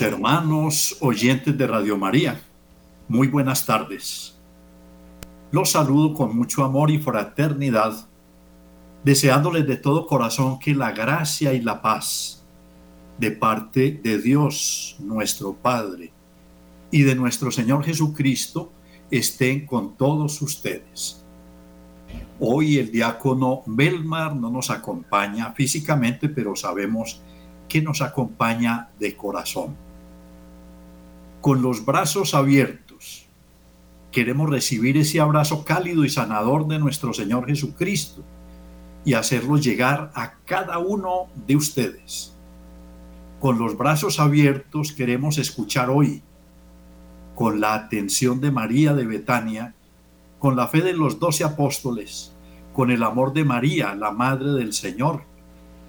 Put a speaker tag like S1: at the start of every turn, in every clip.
S1: Hermanos, oyentes de Radio María, muy buenas tardes. Los saludo con mucho amor y fraternidad, deseándoles de todo corazón que la gracia y la paz de parte de Dios, nuestro Padre, y de nuestro Señor Jesucristo estén con todos ustedes. Hoy el diácono Belmar no nos acompaña físicamente, pero sabemos que nos acompaña de corazón. Con los brazos abiertos, queremos recibir ese abrazo cálido y sanador de nuestro Señor Jesucristo y hacerlo llegar a cada uno de ustedes. Con los brazos abiertos queremos escuchar hoy, con la atención de María de Betania, con la fe de los doce apóstoles, con el amor de María, la Madre del Señor,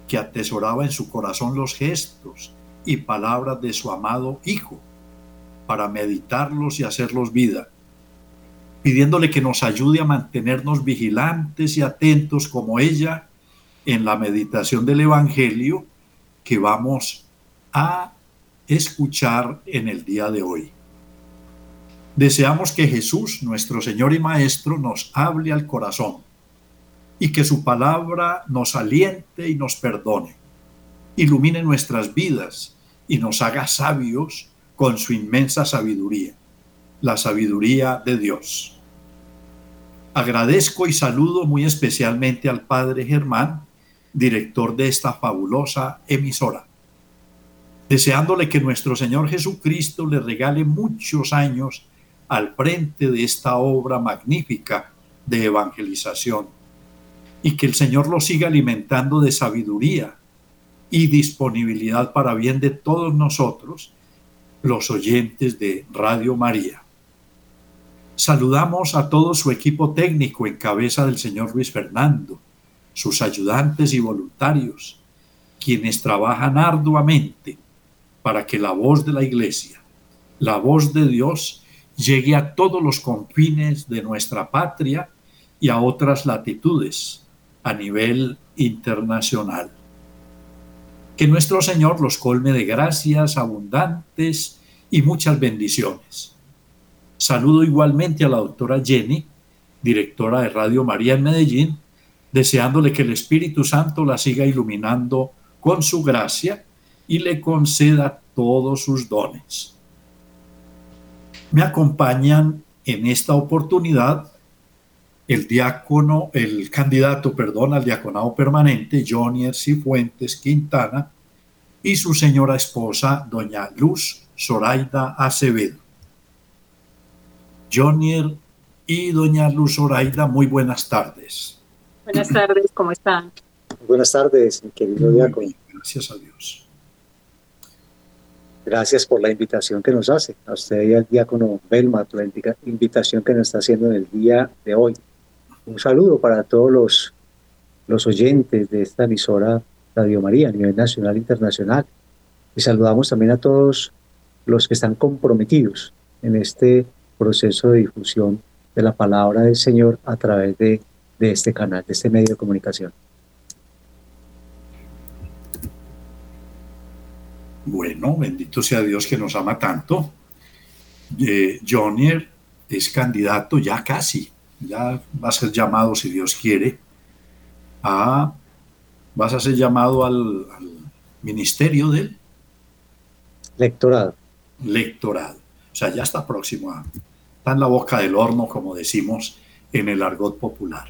S1: que atesoraba en su corazón los gestos y palabras de su amado Hijo, para meditarlos y hacerlos vida, pidiéndole que nos ayude a mantenernos vigilantes y atentos como ella en la meditación del Evangelio que vamos a escuchar en el día de hoy. Deseamos que Jesús, nuestro Señor y Maestro, nos hable al corazón y que su palabra nos aliente y nos perdone, ilumine nuestras vidas y nos haga sabios con su inmensa sabiduría, la sabiduría de Dios. Agradezco y saludo muy especialmente al Padre Germán, director de esta fabulosa emisora, deseándole que nuestro Señor Jesucristo le regale muchos años al frente de esta obra magnífica de evangelización y que el Señor lo siga alimentando de sabiduría y disponibilidad para bien de todos nosotros, los oyentes de Radio María. Saludamos a todo su equipo técnico en cabeza del señor Luis Fernando, sus ayudantes y voluntarios, quienes trabajan arduamente para que la voz de la Iglesia, la voz de Dios, llegue a todos los confines de nuestra patria y a otras latitudes, a nivel internacional. Que nuestro Señor los colme de gracias abundantes y muchas bendiciones. Saludo igualmente a la doctora Jenny, directora de Radio María en Medellín, deseándole que el Espíritu Santo la siga iluminando con su gracia y le conceda todos sus dones. Me acompañan en esta oportunidad el diácono, el candidato, perdón, al diaconado permanente, Jonier Cifuentes Quintana, y su señora esposa, doña Luz Zoraida Acevedo. Jonier y doña Luz Zoraida, muy buenas tardes.
S2: Buenas tardes, ¿cómo están?
S3: Buenas tardes, mi querido diácono.
S1: Gracias a Dios.
S3: Gracias por la invitación que nos hace, a usted y al diácono Belma, por la invitación que nos está haciendo en el día de hoy. Un saludo para todos los, los oyentes de esta emisora Radio María a nivel nacional e internacional. Y saludamos también a todos los que están comprometidos en este proceso de difusión de la palabra del Señor a través de, de este canal, de este medio de comunicación.
S1: Bueno, bendito sea Dios que nos ama tanto. Eh, Jonier es candidato ya casi ya va a ser llamado, si Dios quiere, a, vas a ser llamado al, ministerio del
S3: lectorado.
S1: Lectorado. O sea, ya está próximo a, está en la boca del horno, como decimos en el argot popular.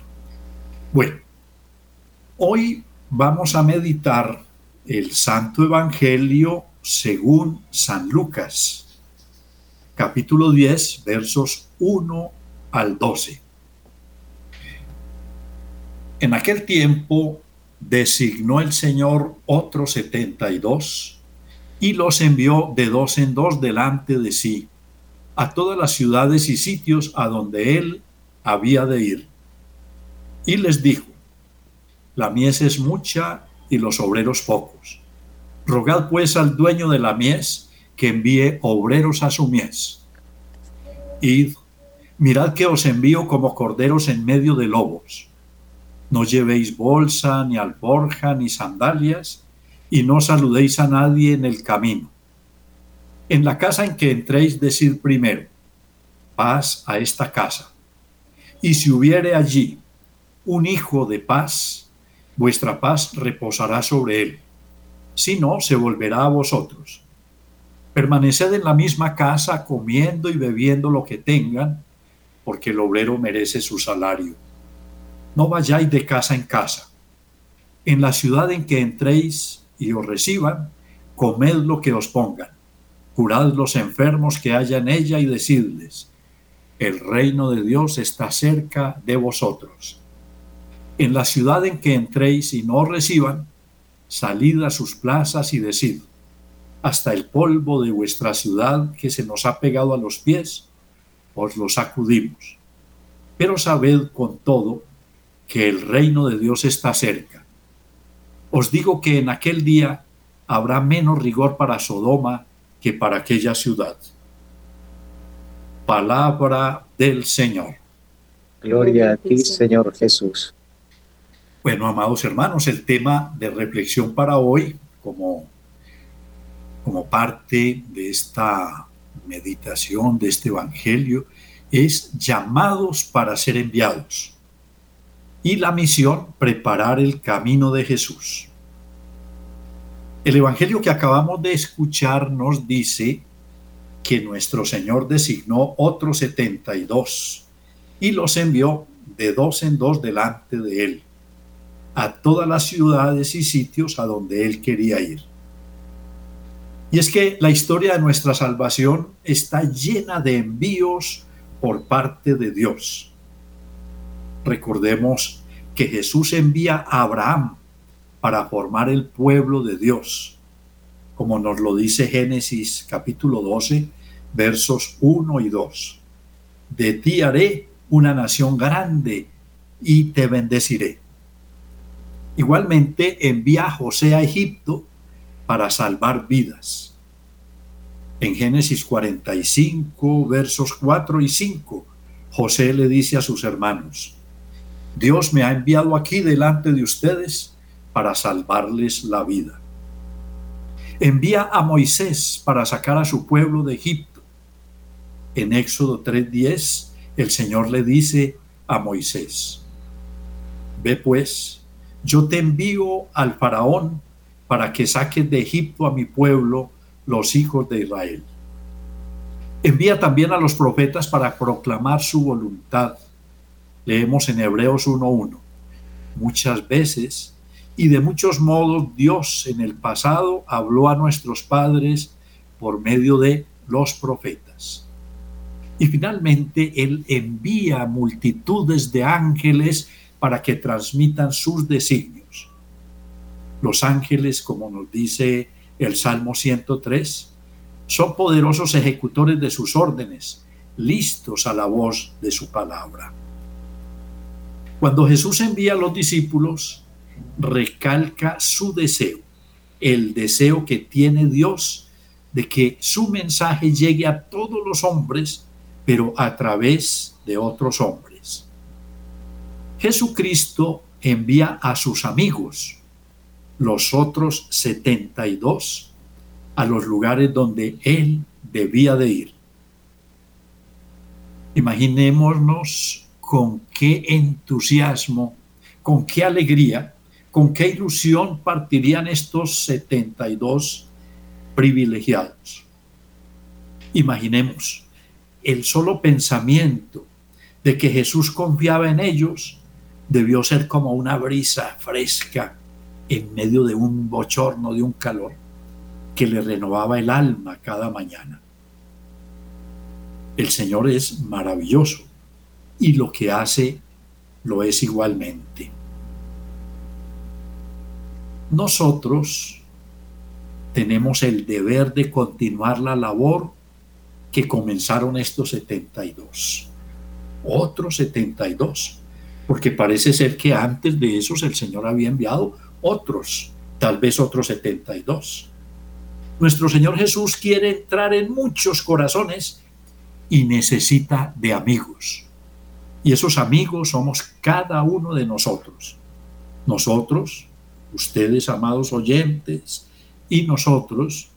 S1: Bueno, hoy vamos a meditar el Santo Evangelio según San Lucas, capítulo 10, versos 1 al 12. En aquel tiempo designó el Señor otros setenta y los envió de dos en dos delante de sí a todas las ciudades y sitios a donde él había de ir. Y les dijo, la mies es mucha y los obreros pocos. Rogad pues al dueño de la mies que envíe obreros a su mies. Id, mirad que os envío como corderos en medio de lobos no llevéis bolsa, ni alforja, ni sandalias, y no saludéis a nadie en el camino. En la casa en que entréis, decir primero, paz a esta casa. Y si hubiere allí un hijo de paz, vuestra paz reposará sobre él. Si no, se volverá a vosotros. Permaneced en la misma casa comiendo y bebiendo lo que tengan, porque el obrero merece su salario. No vayáis de casa en casa. En la ciudad en que entréis y os reciban, comed lo que os pongan. Curad los enfermos que haya en ella y decidles, el reino de Dios está cerca de vosotros. En la ciudad en que entréis y no os reciban, salid a sus plazas y decid, hasta el polvo de vuestra ciudad que se nos ha pegado a los pies, os lo sacudimos. Pero sabed con todo que el reino de Dios está cerca. Os digo que en aquel día habrá menos rigor para Sodoma que para aquella ciudad. Palabra del Señor.
S3: Gloria a ti, Señor Jesús.
S1: Bueno, amados hermanos, el tema de reflexión para hoy, como, como parte de esta meditación, de este Evangelio, es llamados para ser enviados. Y la misión, preparar el camino de Jesús. El Evangelio que acabamos de escuchar nos dice que nuestro Señor designó otros setenta y dos y los envió de dos en dos delante de él a todas las ciudades y sitios a donde él quería ir. Y es que la historia de nuestra salvación está llena de envíos por parte de Dios. Recordemos que Jesús envía a Abraham para formar el pueblo de Dios, como nos lo dice Génesis capítulo 12, versos 1 y 2. De ti haré una nación grande y te bendeciré. Igualmente envía a José a Egipto para salvar vidas. En Génesis 45, versos 4 y 5, José le dice a sus hermanos, Dios me ha enviado aquí delante de ustedes para salvarles la vida. Envía a Moisés para sacar a su pueblo de Egipto. En Éxodo 3:10, el Señor le dice a Moisés, Ve pues, yo te envío al faraón para que saques de Egipto a mi pueblo, los hijos de Israel. Envía también a los profetas para proclamar su voluntad. Leemos en Hebreos 1.1. Muchas veces y de muchos modos Dios en el pasado habló a nuestros padres por medio de los profetas. Y finalmente Él envía multitudes de ángeles para que transmitan sus designios. Los ángeles, como nos dice el Salmo 103, son poderosos ejecutores de sus órdenes, listos a la voz de su palabra. Cuando Jesús envía a los discípulos, recalca su deseo, el deseo que tiene Dios de que su mensaje llegue a todos los hombres, pero a través de otros hombres. Jesucristo envía a sus amigos, los otros 72, a los lugares donde Él debía de ir. Imaginémonos con qué entusiasmo, con qué alegría, con qué ilusión partirían estos 72 privilegiados. Imaginemos el solo pensamiento de que Jesús confiaba en ellos debió ser como una brisa fresca en medio de un bochorno, de un calor, que le renovaba el alma cada mañana. El Señor es maravilloso y lo que hace lo es igualmente. Nosotros tenemos el deber de continuar la labor que comenzaron estos 72. Otros 72 porque parece ser que antes de esos el Señor había enviado otros, tal vez otros 72. Nuestro Señor Jesús quiere entrar en muchos corazones y necesita de amigos. Y esos amigos somos cada uno de nosotros. Nosotros, ustedes amados oyentes, y nosotros,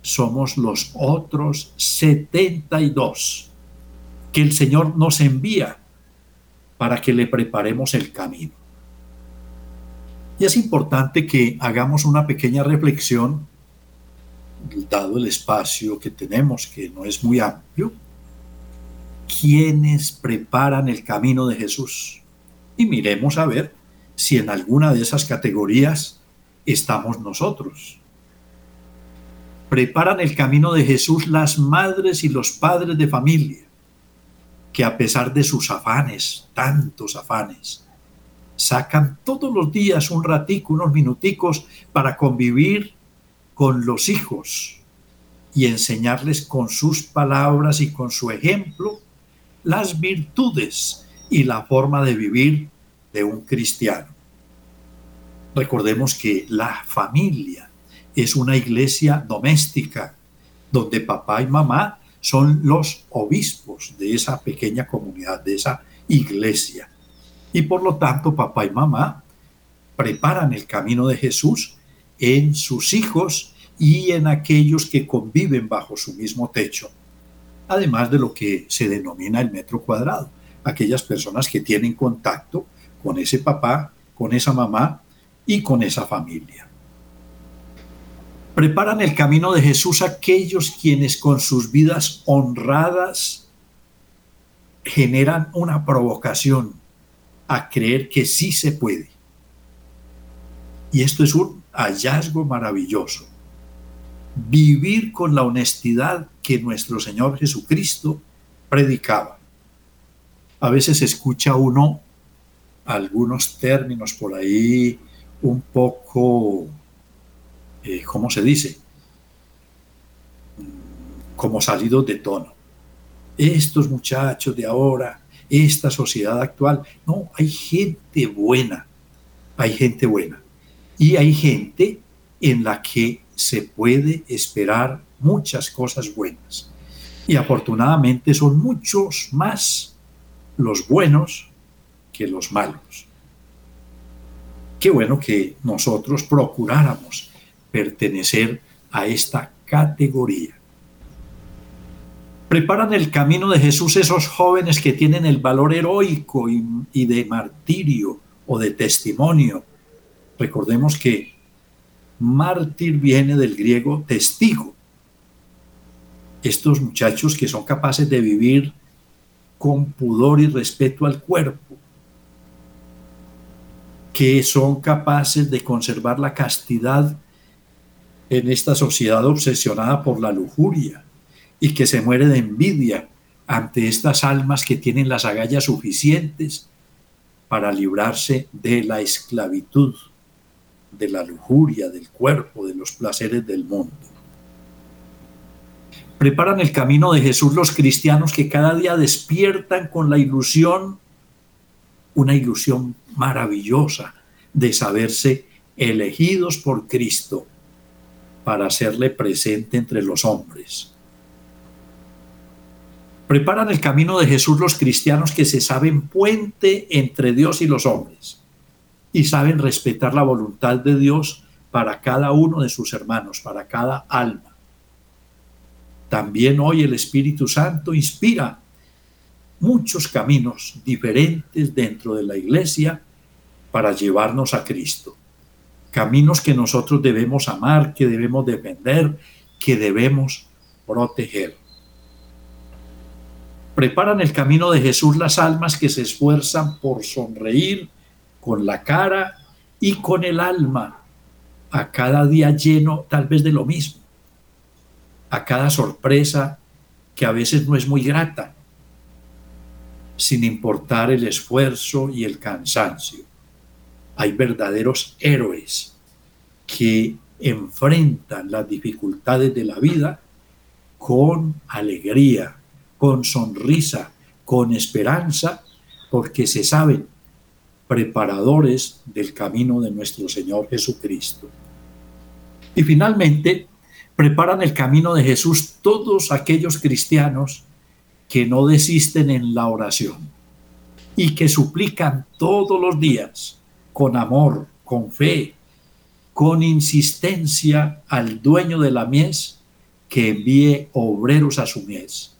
S1: somos los otros 72 que el Señor nos envía para que le preparemos el camino. Y es importante que hagamos una pequeña reflexión, dado el espacio que tenemos, que no es muy amplio, quienes preparan el camino de Jesús. Y miremos a ver si en alguna de esas categorías estamos nosotros. Preparan el camino de Jesús las madres y los padres de familia, que a pesar de sus afanes, tantos afanes, sacan todos los días un ratico, unos minuticos para convivir con los hijos y enseñarles con sus palabras y con su ejemplo las virtudes y la forma de vivir de un cristiano. Recordemos que la familia es una iglesia doméstica donde papá y mamá son los obispos de esa pequeña comunidad, de esa iglesia. Y por lo tanto, papá y mamá preparan el camino de Jesús en sus hijos y en aquellos que conviven bajo su mismo techo. Además de lo que se denomina el metro cuadrado, aquellas personas que tienen contacto con ese papá, con esa mamá y con esa familia. Preparan el camino de Jesús aquellos quienes con sus vidas honradas generan una provocación a creer que sí se puede. Y esto es un hallazgo maravilloso. Vivir con la honestidad que nuestro Señor Jesucristo predicaba. A veces escucha uno algunos términos por ahí un poco, eh, ¿cómo se dice? Como salidos de tono. Estos muchachos de ahora, esta sociedad actual, no, hay gente buena, hay gente buena. Y hay gente en la que se puede esperar muchas cosas buenas. Y afortunadamente son muchos más los buenos que los malos. Qué bueno que nosotros procuráramos pertenecer a esta categoría. Preparan el camino de Jesús esos jóvenes que tienen el valor heroico y, de martirio o de testimonio. Recordemos que mártir viene del griego testigo. Estos muchachos que son capaces de vivir con pudor y respeto al cuerpo, que son capaces de conservar la castidad en esta sociedad obsesionada por la lujuria y que se muere de envidia ante estas almas que tienen las agallas suficientes para librarse de la esclavitud, de la lujuria, del cuerpo, de los placeres del mundo. Preparan el camino de Jesús los cristianos que cada día despiertan con la ilusión una ilusión maravillosa de saberse elegidos por Cristo para hacerle presente entre los hombres. Preparan el camino de Jesús los cristianos que se saben puente entre Dios y los hombres y saben respetar la voluntad de Dios para cada uno de sus hermanos, para cada alma. También hoy el Espíritu Santo inspira muchos caminos diferentes dentro de la iglesia para llevarnos a Cristo. Caminos que nosotros debemos amar, que debemos defender, que debemos proteger. Preparan el camino de Jesús las almas que se esfuerzan por sonreír con la cara y con el alma a cada día lleno tal vez de lo mismo, a cada sorpresa que a veces no es muy grata, sin importar el esfuerzo y el cansancio. Hay verdaderos héroes que enfrentan las dificultades de la vida con alegría, con sonrisa, con esperanza, porque se saben preparadores del camino de nuestro Señor Jesucristo. Y finalmente, preparan el camino de Jesús todos aquellos cristianos que no desisten en la oración y que suplican todos los días con amor, con fe, con insistencia al dueño de la mies que envíe obreros a su mies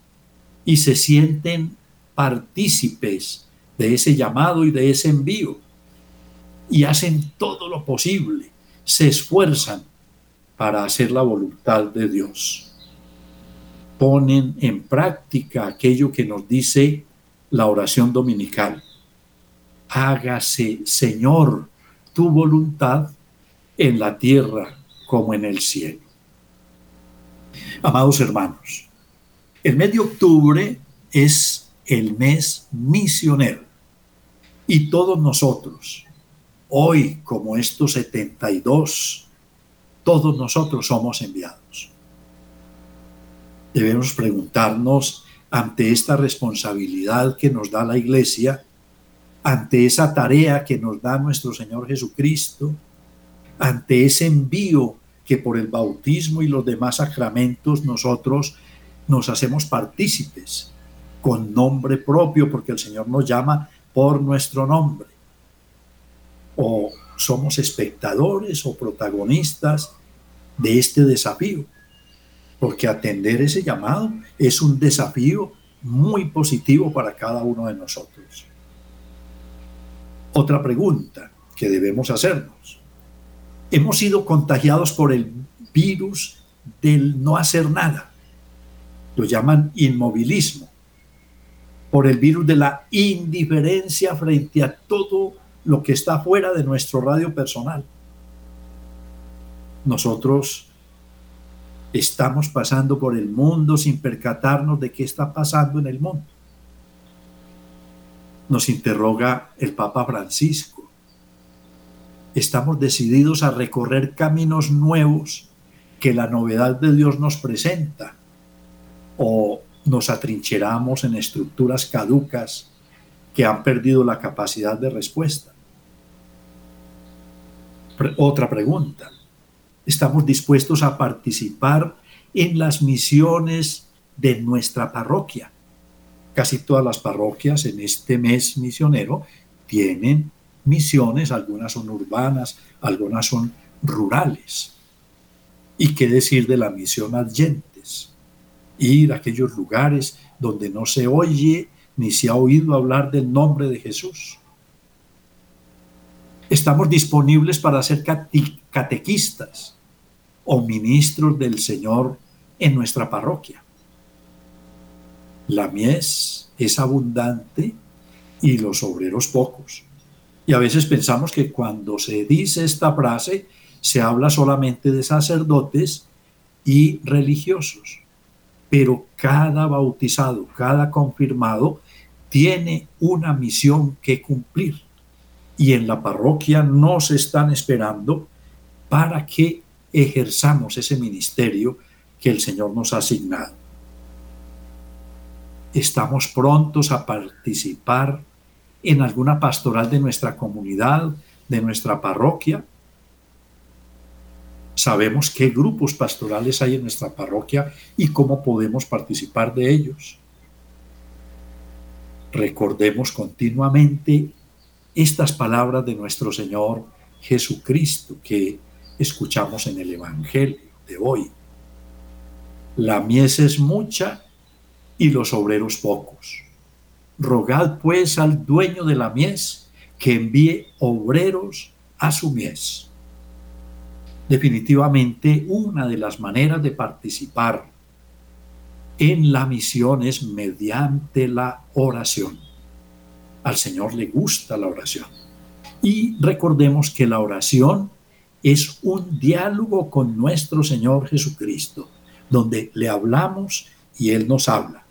S1: y se sienten partícipes de ese llamado y de ese envío y hacen todo lo posible, se esfuerzan para hacer la voluntad de Dios. Ponen en práctica aquello que nos dice la oración dominical. Hágase, Señor, tu voluntad en la tierra como en el cielo. Amados hermanos, el mes de octubre es el mes misionero y todos nosotros, hoy como estos 72, todos nosotros somos enviados. Debemos preguntarnos ante esta responsabilidad que nos da la iglesia, ante esa tarea que nos da nuestro Señor Jesucristo, ante ese envío que por el bautismo y los demás sacramentos nosotros nos hacemos partícipes con nombre propio, porque el Señor nos llama por nuestro nombre. O somos espectadores o protagonistas de este desafío, porque atender ese llamado es un desafío muy positivo para cada uno de nosotros. Otra pregunta que debemos hacernos hemos sido contagiados por el virus del no hacer nada. Lo llaman inmovilismo. Por el virus de la indiferencia frente a todo lo que está fuera de nuestro radio personal. Nosotros estamos pasando por el mundo sin percatarnos de qué está pasando en el mundo. Nos interroga el Papa Francisco estamos decididos a recorrer caminos nuevos que la novedad de Dios nos presenta o nos atrincheramos en estructuras caducas que han perdido la capacidad de respuesta. Otra pregunta. ¿Estamos dispuestos a participar en las misiones de nuestra parroquia? Casi todas las parroquias en este mes misionero tienen misiones, algunas son urbanas, algunas son rurales. ¿Y qué decir de la misión adyentes? Ir a aquellos lugares donde no se oye ni se ha oído hablar del nombre de Jesús. Estamos disponibles para ser catequistas o ministros del Señor en nuestra parroquia. La mies es abundante y los obreros pocos. Y a veces pensamos que cuando se dice esta frase, se habla solamente de sacerdotes y religiosos. Pero cada bautizado, cada confirmado, tiene una misión que cumplir. Y en la parroquia nos están esperando para que ejerzamos ese ministerio que el Señor nos ha asignado. Estamos prontos a participar en alguna pastoral de nuestra comunidad, de nuestra parroquia. Sabemos qué grupos pastorales hay en nuestra parroquia y cómo podemos participar de ellos. Recordemos continuamente estas palabras de nuestro Señor Jesucristo que escuchamos en el Evangelio de hoy. La mies es mucha y los obreros pocos. Rogad pues al dueño de la mies que envíe obreros a su mies. Definitivamente una de las maneras de participar en la misión es mediante la oración. Al Señor le gusta la oración. Y recordemos que la oración es un diálogo con nuestro Señor Jesucristo, donde le hablamos y Él nos habla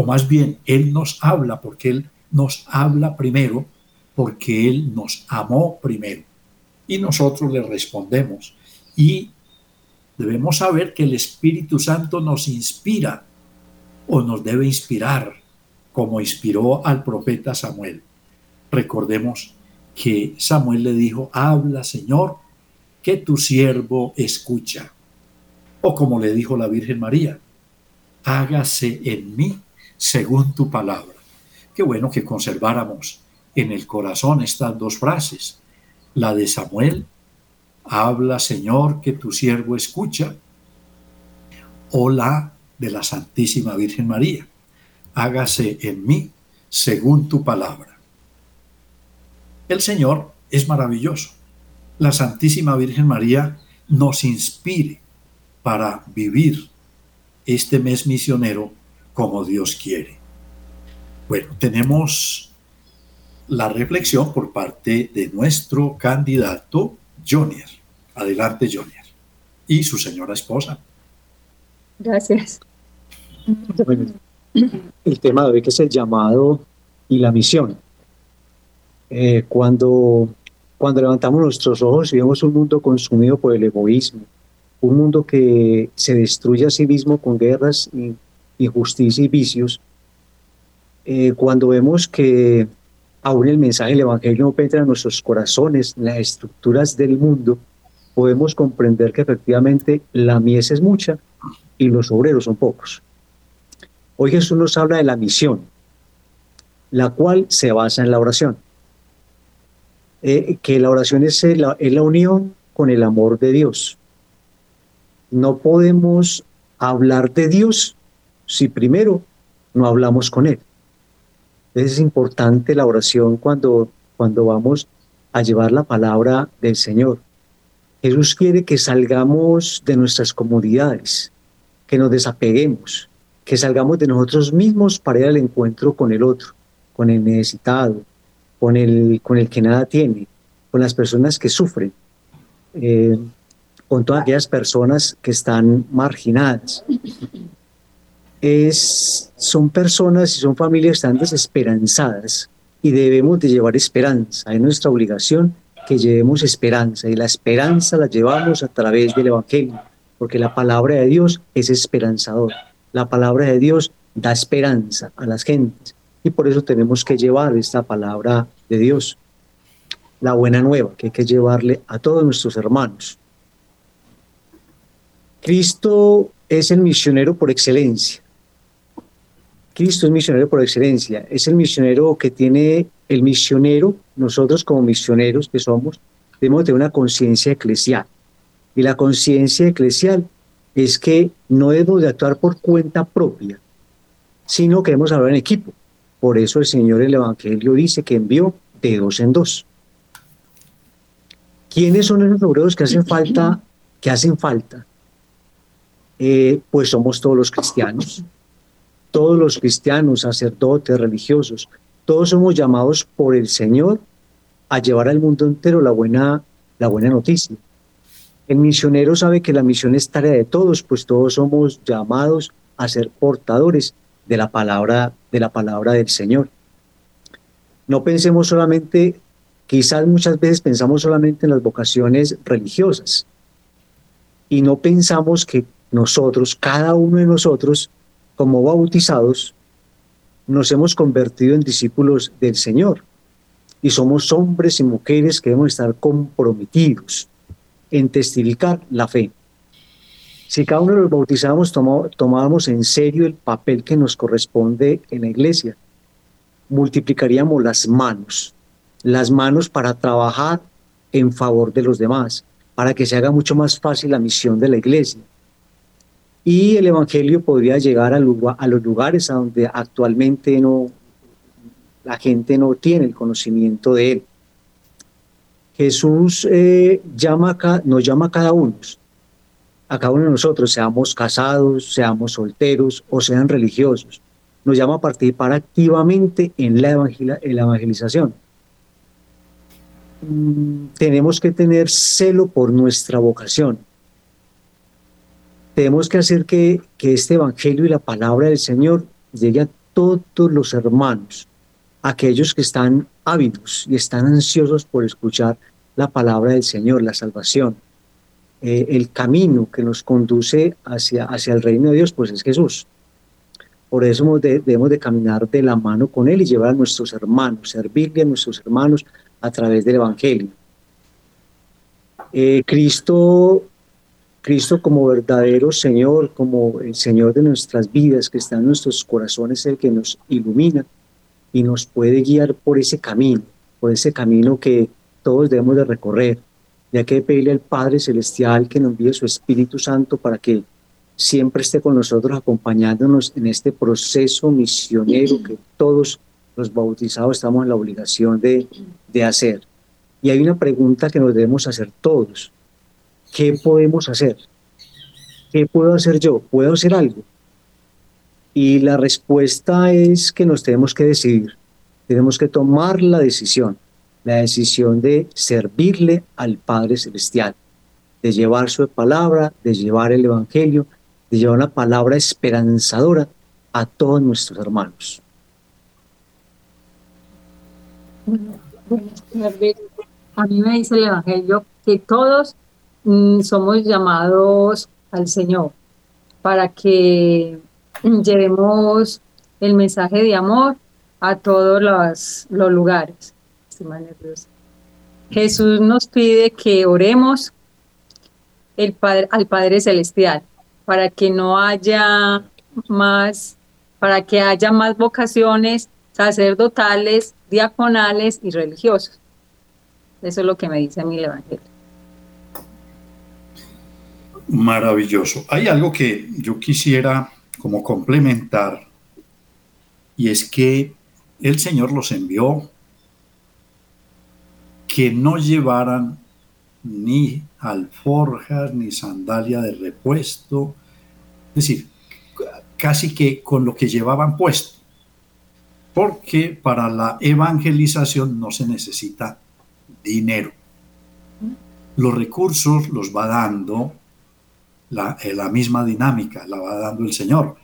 S1: o más bien Él nos habla porque Él nos habla primero, porque Él nos amó primero. Y nosotros le respondemos. Y debemos saber que el Espíritu Santo nos inspira o nos debe inspirar, como inspiró al profeta Samuel. Recordemos que Samuel le dijo, habla Señor, que tu siervo escucha. O como le dijo la Virgen María, hágase en mí según tu palabra. Qué bueno que conserváramos en el corazón estas dos frases. La de Samuel, habla Señor que tu siervo escucha. o la de la Santísima Virgen María. Hágase en mí según tu palabra. El Señor es maravilloso. La Santísima Virgen María nos inspire para vivir este mes misionero como Dios quiere. Bueno, tenemos la reflexión por parte de nuestro candidato Jonier. Adelante, Jonier. Y su señora esposa.
S2: Gracias.
S3: el tema de hoy que es el llamado y la misión. Eh, cuando, cuando levantamos nuestros ojos y vemos un mundo consumido por el egoísmo, un mundo que se destruye a sí mismo con guerras, injusticia y vicios, eh, cuando vemos que aún el mensaje del Evangelio no penetra en nuestros corazones, en las estructuras del mundo, podemos comprender que efectivamente la mies es mucha y los obreros son pocos. Hoy Jesús nos habla de la misión, la cual se basa en la oración. Eh, que la oración es la, es la unión con el amor de Dios. No podemos hablar de Dios si primero no hablamos con Él. Es importante la oración cuando, cuando vamos a llevar la palabra del Señor. Jesús quiere que salgamos de nuestras comodidades, que nos desapeguemos, que salgamos de nosotros mismos para ir al encuentro con el otro, con el necesitado, con el, con el que nada tiene, con las personas que sufren, eh, con todas aquellas personas que están marginadas es, son personas y son familias que están desesperanzadas y debemos de llevar esperanza. Es nuestra obligación que llevemos esperanza y la esperanza la llevamos a través del Evangelio, porque la palabra de Dios es esperanzador. La palabra de Dios da esperanza a las gentes y por eso tenemos que llevar esta palabra de Dios, la buena nueva que hay que llevarle a todos nuestros hermanos. Cristo es el misionero por excelencia. Cristo es misionero por excelencia, es el misionero que tiene el misionero, nosotros como misioneros que somos, debemos tener una conciencia eclesial. Y la conciencia eclesial es que no debemos de actuar por cuenta propia, sino que debemos hablar en equipo. Por eso el Señor en el Evangelio dice que envió de dos en dos. ¿Quiénes son esos obreros que hacen falta? Que hacen falta. Eh, pues somos todos los cristianos todos los cristianos, sacerdotes, religiosos, todos somos llamados por el Señor a llevar al mundo entero la buena, la buena noticia. El misionero sabe que la misión es tarea de todos, pues todos somos llamados a ser portadores de la palabra, de la palabra del Señor. No pensemos solamente, quizás muchas veces pensamos solamente en las vocaciones religiosas y no pensamos que nosotros, cada uno de nosotros, como bautizados, nos hemos convertido en discípulos del Señor y somos hombres y mujeres que debemos estar comprometidos en testificar la fe. Si cada uno de los bautizados tomábamos en serio el papel que nos corresponde en la iglesia, multiplicaríamos las manos, las manos para trabajar en favor de los demás, para que se haga mucho más fácil la misión de la iglesia y el Evangelio podría llegar a, a los lugares a donde actualmente no, la gente no tiene el conocimiento de Él. Jesús eh, llama nos llama a cada uno, a cada uno de nosotros, seamos casados, seamos solteros o sean religiosos. Nos llama a participar activamente en la, en la evangelización. Mm, tenemos que tener celo por nuestra vocación tenemos que hacer que, este Evangelio y la palabra del Señor llegue a todos los hermanos, aquellos que están ávidos y están ansiosos por escuchar la palabra del Señor, la salvación. Eh, el camino que nos conduce hacia, hacia el reino de Dios, pues es Jesús. Por eso debemos de caminar de la mano con Él y llevar a nuestros hermanos, servirle a nuestros hermanos a través del Evangelio. Eh, Cristo Cristo como verdadero Señor, como el Señor de nuestras vidas, que está en nuestros corazones, el que nos ilumina y nos puede guiar por ese camino, por ese camino que todos debemos de recorrer. Ya que pedirle al Padre Celestial que nos envíe su Espíritu Santo para que siempre esté con nosotros acompañándonos en este proceso misionero que todos los bautizados estamos en la obligación de, de hacer. Y hay una pregunta que nos debemos hacer todos. ¿Qué podemos hacer? ¿Qué puedo hacer yo? ¿Puedo hacer algo? Y la respuesta es que nos tenemos que decidir. Tenemos que tomar la decisión, la decisión de servirle al Padre Celestial, de llevar su palabra, de llevar el Evangelio, de llevar una palabra esperanzadora a todos nuestros hermanos.
S2: A mí me dice el Evangelio que todos mm, somos llamados al Señor para que llevemos el mensaje de amor a todos los, lugares. Jesús nos pide que oremos el padre, al Padre Celestial para que no haya más, para que haya más vocaciones sacerdotales, diaconales y religiosos. Eso es lo que me dice el Evangelio.
S1: Maravilloso. Hay algo que yo quisiera como complementar y es que el Señor los envió que no llevaran ni alforjas ni sandalia de repuesto, es decir, casi que con lo que llevaban puesto, porque para la evangelización no se necesita dinero. Los recursos los va dando la, eh, la misma dinámica, la va dando el Señor.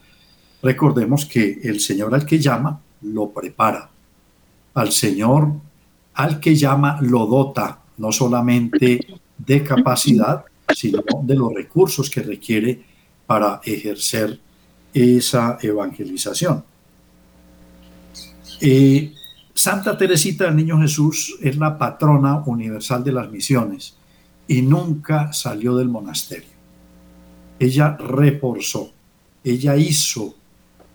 S1: Recordemos que el Señor al que llama lo prepara. Al Señor al que llama lo dota, no solamente de capacidad, sino de los recursos que requiere para ejercer esa evangelización. Eh, Santa Teresita del Niño Jesús es la patrona universal de las misiones y nunca salió del monasterio. Ella reforzó, ella hizo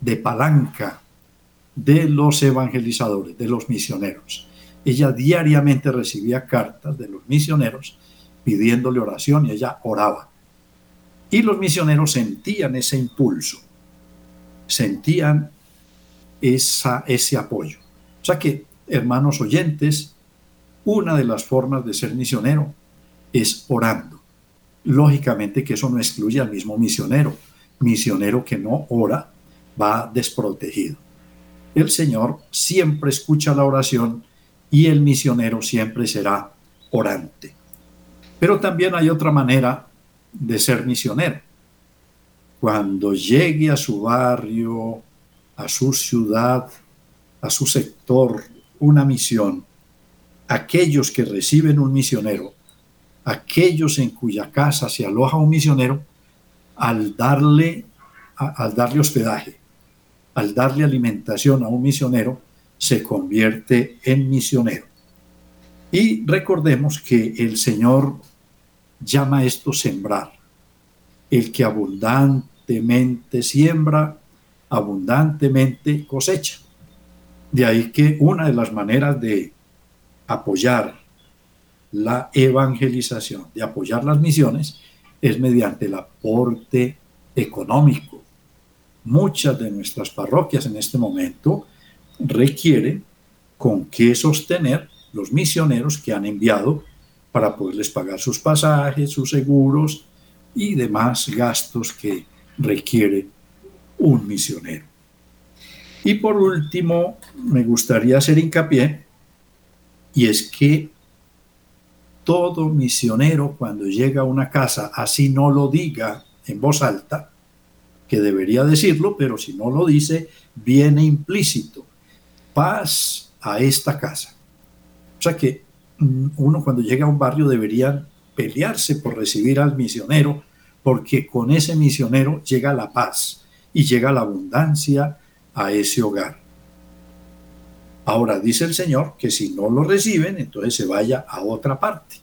S1: de palanca de los evangelizadores, de los misioneros. Ella diariamente recibía cartas de los misioneros pidiéndole oración y ella oraba. Y los misioneros sentían ese impulso, sentían esa, ese apoyo. O sea que, hermanos oyentes, una de las formas de ser misionero es orando. Lógicamente que eso no excluye al mismo misionero. Misionero que no ora va desprotegido. El Señor siempre escucha la oración y el misionero siempre será orante. Pero también hay otra manera de ser misionero. Cuando llegue a su barrio, a su ciudad, a su sector, una misión, aquellos que reciben un misionero, aquellos en cuya casa se aloja un misionero, al darle, al darle hospedaje, al darle alimentación a un misionero, se convierte en misionero. Y recordemos que el Señor llama esto sembrar. El que abundantemente siembra, abundantemente cosecha. De ahí que una de las maneras de apoyar la evangelización, de apoyar las misiones, es mediante el aporte económico. Muchas de nuestras parroquias en este momento requieren con qué sostener los misioneros que han enviado para poderles pagar sus pasajes, sus seguros y demás gastos que requiere un misionero. Y por último, me gustaría hacer hincapié, y es que todo misionero cuando llega a una casa, así no lo diga en voz alta, que debería decirlo, pero si no lo dice, viene implícito. Paz a esta casa. O sea que uno cuando llega a un barrio debería pelearse por recibir al misionero, porque con ese misionero llega la paz y llega la abundancia a ese hogar. Ahora dice el Señor que si no lo reciben, entonces se vaya a otra parte.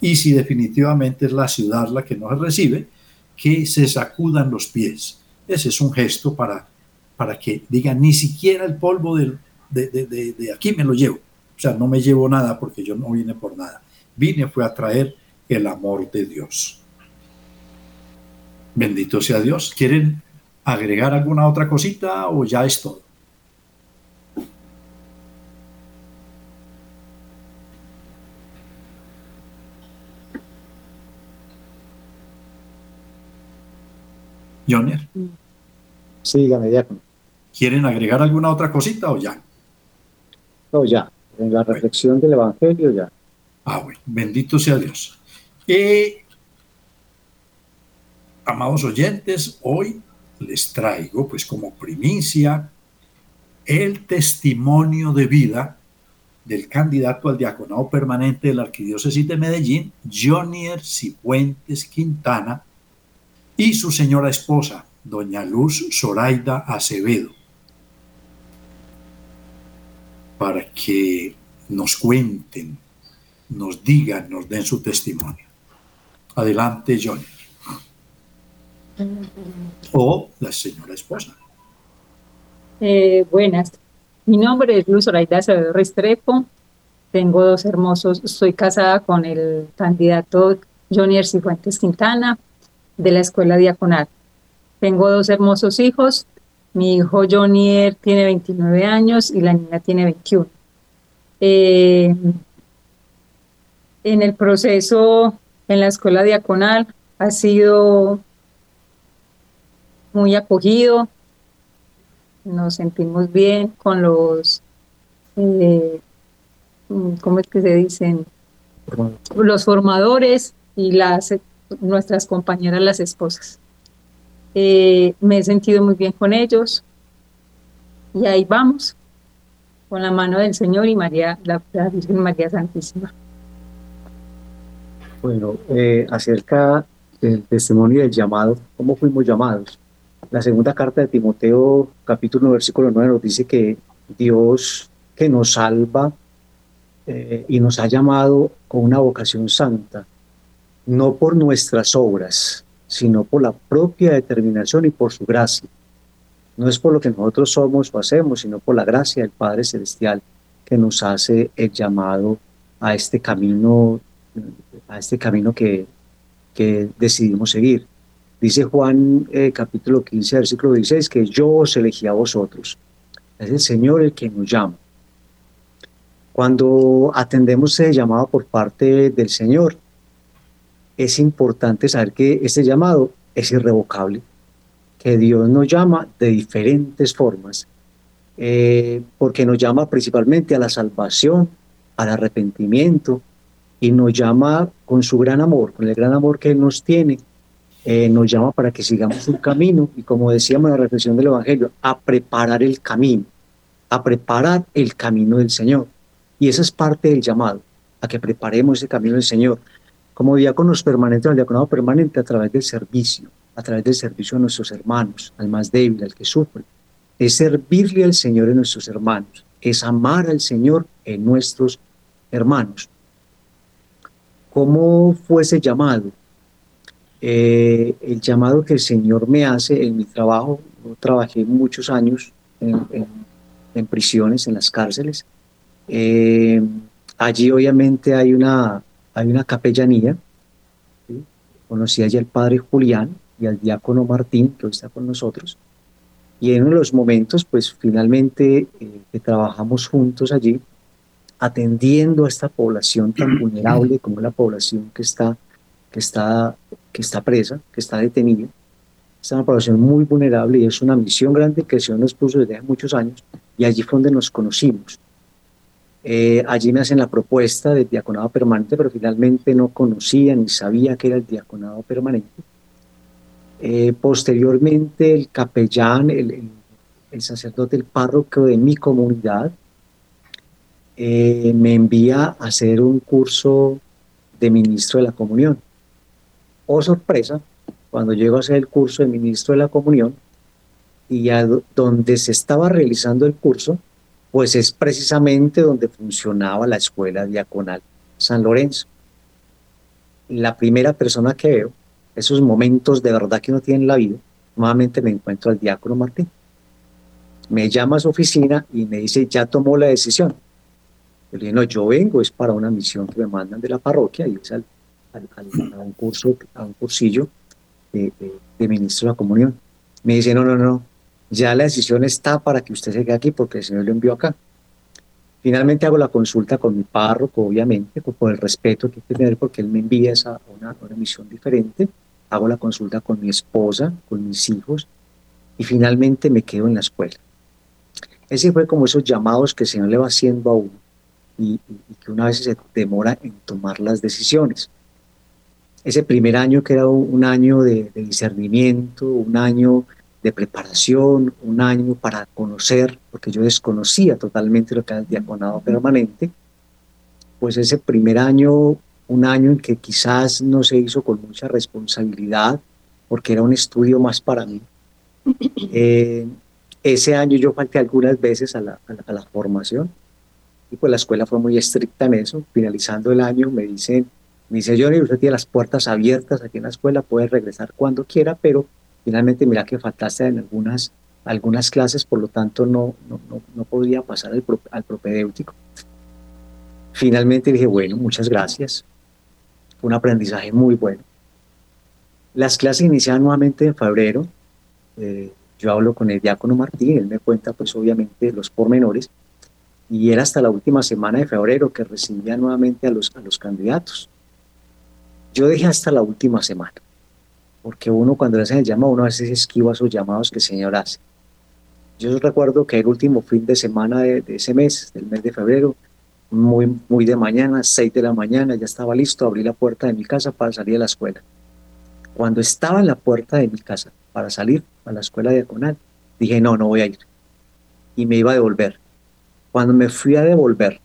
S1: Y si definitivamente es la ciudad la que no recibe, que se sacudan los pies. Ese es un gesto para, para que digan, ni siquiera el polvo de, de aquí me lo llevo. O sea, no me llevo nada porque yo no vine por nada. Vine fue a traer el amor de Dios. Bendito sea Dios. ¿Quieren agregar alguna otra cosita o ya es todo? Jonier.
S3: Sí, dígame, ya.
S1: ¿Quieren agregar alguna otra cosita o ya?
S3: No, ya. En la reflexión del Evangelio ya.
S1: Ah, bueno, bendito sea Dios. Eh, amados oyentes, hoy les traigo, pues como primicia, el testimonio de vida del candidato al diaconado permanente de la Arquidiócesis de Medellín, Jonier Cifuentes Quintana, y su señora esposa, doña Luz Zoraida Acevedo, para que nos cuenten, nos digan, nos den su testimonio. Adelante, Johnny. O la señora esposa.
S2: Eh, buenas. Mi nombre es Luz Zoraida Acevedo Restrepo. Tengo dos hermosos. Estoy casada con el candidato Johnny Cifuentes Quintana de la escuela diaconal. Tengo dos hermosos hijos. Mi hijo Jonier tiene 29 años y la niña tiene 21. Eh, en el proceso en la escuela diaconal ha sido muy acogido, nos sentimos bien con los, eh, ¿cómo es que se dicen? Los formadores y las nuestras compañeras, las esposas. Eh, me he sentido muy bien con ellos y ahí vamos, con la mano del Señor y María, la, Virgen María Santísima.
S3: Bueno, eh, acerca del testimonio del llamado, ¿cómo fuimos llamados? La segunda carta de Timoteo, capítulo versículo 9, nos dice que Dios que nos salva eh, y nos ha llamado con una vocación santa, no por nuestras obras, sino por la propia determinación y por su gracia. No es por lo que nosotros somos o hacemos, sino por la gracia del Padre Celestial que nos hace el llamado a este camino, a este camino que, que decidimos seguir. Dice Juan eh, capítulo 15, versículo 16, que yo os elegí a vosotros. Es el Señor el que nos llama. Cuando atendemos ese llamado por parte del Señor, es importante saber que este llamado es irrevocable, que Dios nos llama de diferentes formas, eh, porque nos llama principalmente a la salvación, al arrepentimiento, y nos llama con su gran amor, con el gran amor que Él nos tiene, eh, nos llama para que sigamos un camino, y como decíamos en la reflexión del Evangelio, a preparar el camino, a preparar el camino del Señor. Y esa es parte del llamado, a que preparemos ese camino del Señor, como diáconos permanentes, el diaconado permanente a través del servicio, a través del servicio a nuestros hermanos, al más débil, al que sufre. Es servirle al Señor en nuestros hermanos, es amar al Señor en nuestros hermanos. ¿Cómo fue ese llamado? Eh, el llamado que el Señor me hace en mi trabajo, yo trabajé muchos años en, prisiones, en las cárceles. Eh, allí obviamente hay una hay una capellanía. Conocí allí al padre Julián y al diácono Martín, que hoy está con nosotros. Y en los momentos, pues finalmente eh, que trabajamos juntos allí, atendiendo a esta población tan vulnerable como la población que está, que está, que está presa, que está detenida. Es una población muy vulnerable y es una misión grande que el nos puso desde hace muchos años y allí fue donde nos conocimos. Eh, allí me hacen la propuesta del diaconado permanente, pero finalmente no conocía ni sabía que era el diaconado permanente. Eh, posteriormente, el capellán, el, sacerdote, el párroco de mi comunidad, eh, me envía a hacer un curso de ministro de la comunión. Oh sorpresa, cuando llego a hacer el curso de ministro de la comunión, y a donde se estaba realizando el curso, pues es precisamente donde funcionaba la escuela diaconal San Lorenzo. La primera persona que veo, esos momentos de verdad que uno tiene en la vida, nuevamente me encuentro al diácono Martín. Me llama a su oficina y me dice, ya tomó la decisión. Yo le dije, no, yo vengo, es para una misión que me mandan de la parroquia, y es al, a un curso, a un cursillo. de, de, ministro de la comunión. Me dice, no, no, no, ya la decisión está para que usted se quede aquí porque el Señor lo envió acá. Finalmente hago la consulta con mi párroco, obviamente, por el respeto que hay que tener, porque él me envía esa, una, una misión diferente. Hago la consulta con mi esposa, con mis hijos, y finalmente me quedo en la escuela. Ese fue como esos llamados que el Señor le va haciendo a uno y, que una vez se demora en tomar las decisiones. Ese primer año que era un año de, discernimiento, un año de preparación, un año para conocer, porque yo desconocía totalmente lo que era el diaconado permanente, pues ese primer año, un año en que quizás no se hizo con mucha responsabilidad, porque era un estudio más para mí. Eh, ese año yo falté algunas veces a la, a la, formación y pues la escuela fue muy estricta en eso. Finalizando el año me dicen, me dice Johnny, usted tiene las puertas abiertas aquí en la escuela, puede regresar cuando quiera, pero finalmente mira que faltaste en algunas, algunas clases, por lo tanto no, no, no, podría pasar al, al propedéutico. Finalmente dije, bueno, muchas gracias. Fue un aprendizaje muy bueno. Las clases iniciaban nuevamente en febrero. Eh, yo hablo con el diácono Martín, él me cuenta pues obviamente los pormenores, y era hasta la última semana de febrero que recibía nuevamente a los, a los candidatos. Yo dejé hasta la última semana, porque uno cuando le hacen el llamado, uno a veces esquiva esos llamados que el Señor hace. Yo recuerdo que el último fin de semana de, ese mes, del mes de febrero, muy, muy de mañana, seis de la mañana, ya estaba listo, abrí la puerta de mi casa para salir a la escuela. Cuando estaba en la puerta de mi casa para salir, a la escuela diaconal. Dije, no, no voy a ir. Y me iba a devolver. Cuando me fui a devolver,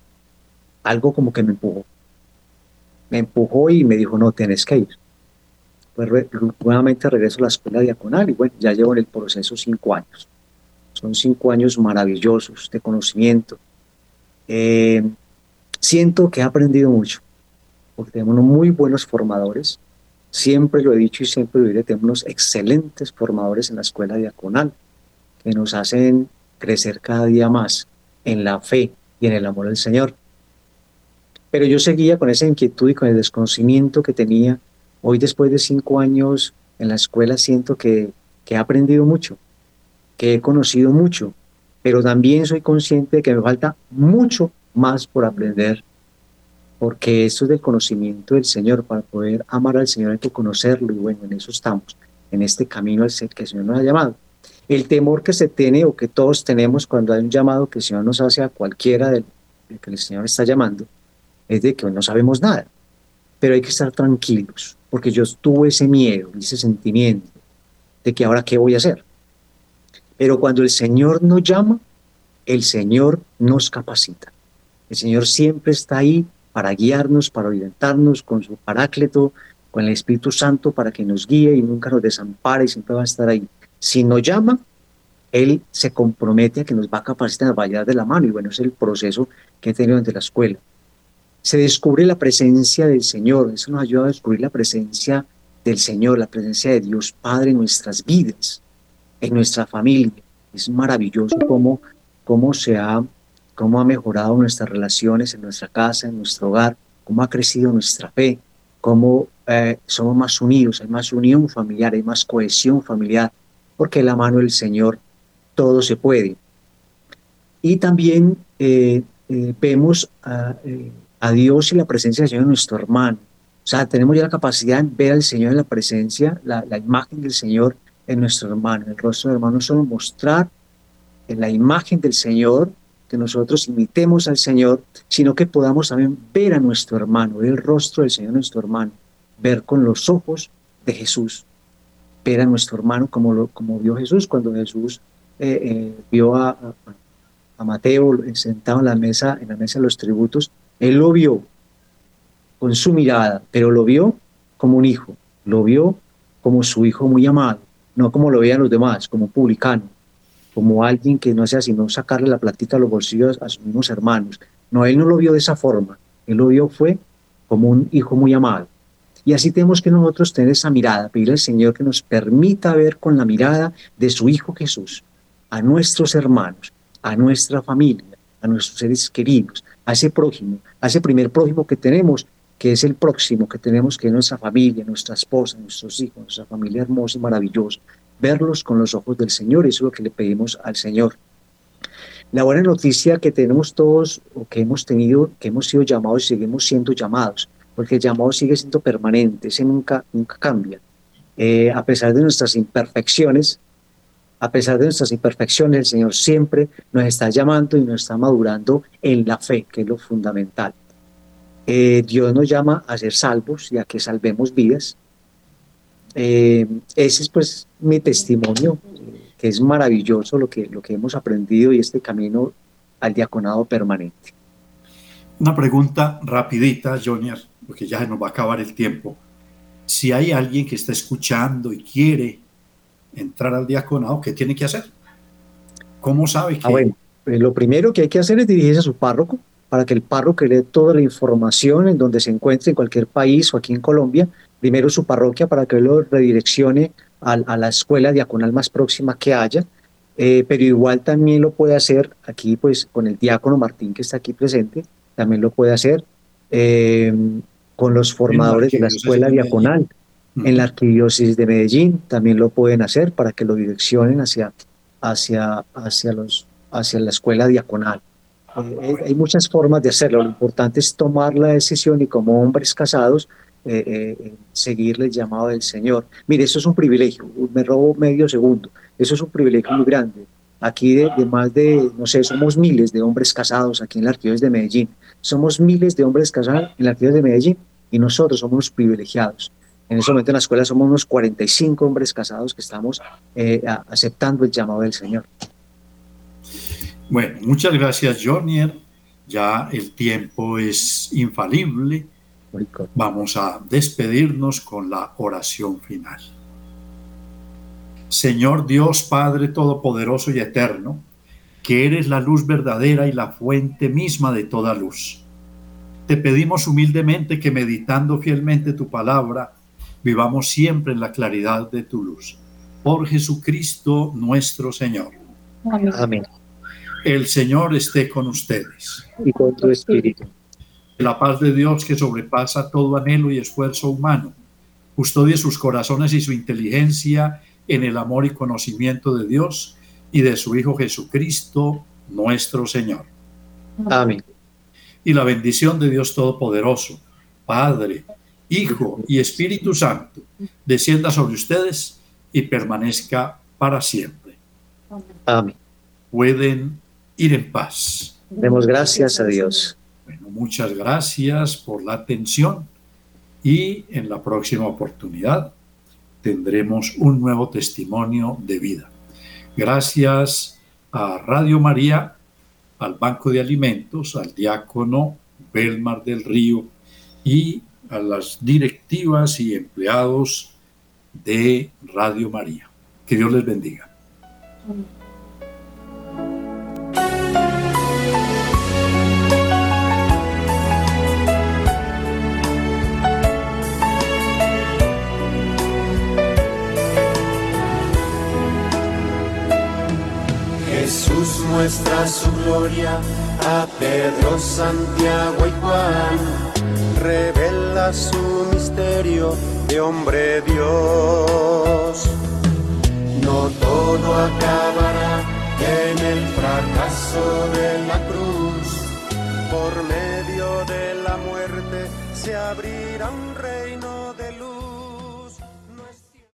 S3: algo como que me empujó. Me empujó y me dijo, no, tienes que ir. Pues nuevamente regreso a la escuela diaconal y bueno, ya llevo en el proceso cinco años. Son cinco años maravillosos de conocimiento. Eh, siento que he aprendido mucho, porque tenemos muy buenos formadores, Siempre lo he dicho y siempre lo diré, tenemos unos excelentes formadores en la escuela diaconal que nos hacen crecer cada día más en la fe y en el amor del Señor. Pero yo seguía con esa inquietud y con el desconocimiento que tenía. Hoy, después de cinco años en la escuela, siento que, he aprendido mucho, que he conocido mucho, pero también soy consciente de que me falta mucho más por aprender porque esto es del conocimiento del Señor, para poder amar al Señor hay que conocerlo y bueno, en eso estamos, en este camino al que el Señor nos ha llamado. El temor que se tiene o que todos tenemos cuando hay un llamado que el Señor nos hace a cualquiera del, que el Señor está llamando, es de que no sabemos nada, pero hay que estar tranquilos, porque yo tuve ese miedo, ese sentimiento de que ahora qué voy a hacer. Pero cuando el Señor nos llama, el Señor nos capacita. El Señor siempre está ahí para guiarnos, para orientarnos con su paráclito, con el Espíritu Santo para que nos guíe y nunca nos desampare y siempre va a estar ahí. Si nos llama, Él se compromete a que nos va a capacitar, nos va a llevar de la mano y bueno, es el proceso que he tenido desde la escuela. Se descubre la presencia del Señor, eso nos ayuda a descubrir la presencia del Señor, la presencia de Dios Padre en nuestras vidas, en nuestra familia. Es maravilloso cómo, cómo se ha cómo ha mejorado nuestras relaciones en nuestra casa, en nuestro hogar, cómo ha crecido nuestra fe, cómo eh, somos más unidos, hay más unión familiar, hay más cohesión familiar, porque la mano del Señor todo se puede. Y también eh, eh, vemos a, Dios y la presencia del Señor en nuestro hermano. O sea, tenemos ya la capacidad de ver al Señor en la presencia, la, imagen del Señor en nuestro hermano. El rostro del hermano no solo mostrar en la imagen del Señor que nosotros imitemos al Señor, sino que podamos también ver a nuestro hermano, ver el rostro del Señor nuestro hermano, ver con los ojos de Jesús, ver a nuestro hermano como, lo, como vio Jesús cuando Jesús eh, eh, vio a, a, Mateo sentado en la mesa, en la mesa de los tributos, él lo vio con su mirada, pero lo vio como un hijo, lo vio como su hijo muy amado, no como lo veían los demás, como publicano como alguien que no hacía sino sacarle la platita a los bolsillos a sus mismos hermanos. No, él no lo vio de esa forma, él lo vio fue como un hijo muy amado. Y así tenemos que nosotros tener esa mirada, pedirle al Señor que nos permita ver con la mirada de su Hijo Jesús a nuestros hermanos, a nuestra familia, a nuestros seres queridos, a ese prójimo, a ese primer prójimo que tenemos, que es el próximo que tenemos, que es nuestra familia, nuestra esposa, nuestros hijos, nuestra familia hermosa y maravillosa, verlos con los ojos del Señor, eso es lo que le pedimos al Señor. La buena noticia que tenemos todos, o que hemos tenido, que hemos sido llamados y seguimos siendo llamados, porque el llamado sigue siendo permanente, ese nunca, nunca cambia. Eh, a pesar de nuestras imperfecciones, a pesar de nuestras imperfecciones, el Señor siempre nos está llamando y nos está madurando en la fe, que es lo fundamental. Eh, Dios nos llama a ser salvos y a que salvemos vidas. Eh, ese es pues mi testimonio, que es maravilloso lo que, lo que hemos aprendido y este camino al diaconado permanente.
S1: Una pregunta rapidita, Jonier, porque ya se nos va a acabar el tiempo. Si hay alguien que está escuchando y quiere entrar al diaconado, ¿qué tiene que hacer? ¿Cómo sabe
S3: ah, que... Pues, lo primero que hay que hacer es dirigirse a su párroco para que el párroco le dé toda la información en donde se encuentre en cualquier país o aquí en Colombia, primero su parroquia para que lo redireccione a, la escuela diaconal más próxima que haya, eh, pero igual también lo puede hacer aquí pues con el diácono Martín que está aquí presente, también lo puede hacer eh, con los formadores de la escuela diaconal. En la arquidiócesis de Medellín también lo pueden hacer para que lo direccionen hacia, hacia, hacia, los, hacia la escuela diaconal. Eh, hay muchas formas de hacerlo. Lo importante es tomar la decisión y como hombres casados eh, eh, seguirle el llamado del Señor. Mire, eso es un privilegio. Me robo medio segundo. Eso es un privilegio muy grande. Aquí de, más de, no sé, somos miles de hombres casados aquí en la arquidiócesis de Medellín. Somos miles de hombres casados en la arquidiócesis de Medellín y nosotros somos privilegiados. En ese momento en la escuela somos unos 45 hombres casados que estamos eh, aceptando el llamado del Señor.
S1: Bueno, muchas gracias, Jonier. Ya el tiempo es infalible. Vamos a despedirnos con la oración final. Señor Dios Padre Todopoderoso y Eterno, que eres la luz verdadera y la fuente misma de toda luz. Te pedimos humildemente que meditando fielmente tu palabra, vivamos siempre en la claridad de tu luz. Por Jesucristo nuestro Señor.
S3: Amén.
S1: El Señor esté con ustedes.
S3: Y con tu espíritu.
S1: La paz de Dios que sobrepasa todo anhelo y esfuerzo humano, custodie sus corazones y su inteligencia en el amor y conocimiento de Dios y de su Hijo Jesucristo, nuestro Señor.
S3: Amén.
S1: Y la bendición de Dios Todopoderoso, Padre, Hijo y Espíritu Santo, descienda sobre ustedes y permanezca para siempre.
S3: Amén.
S1: Pueden ir en paz.
S3: Demos gracias a Dios.
S1: Bueno, muchas gracias por la atención y en la próxima oportunidad tendremos un nuevo testimonio de vida. Gracias a Radio María, al Banco de Alimentos, al diácono Belmar del Río y a las directivas y empleados de Radio María. Que Dios les bendiga.
S4: Jesús muestra su gloria a Pedro, Santiago y Juan revela su misterio de hombre Dios. No todo acabará en el fracaso de la cruz. Por medio de la muerte se abrirá un reino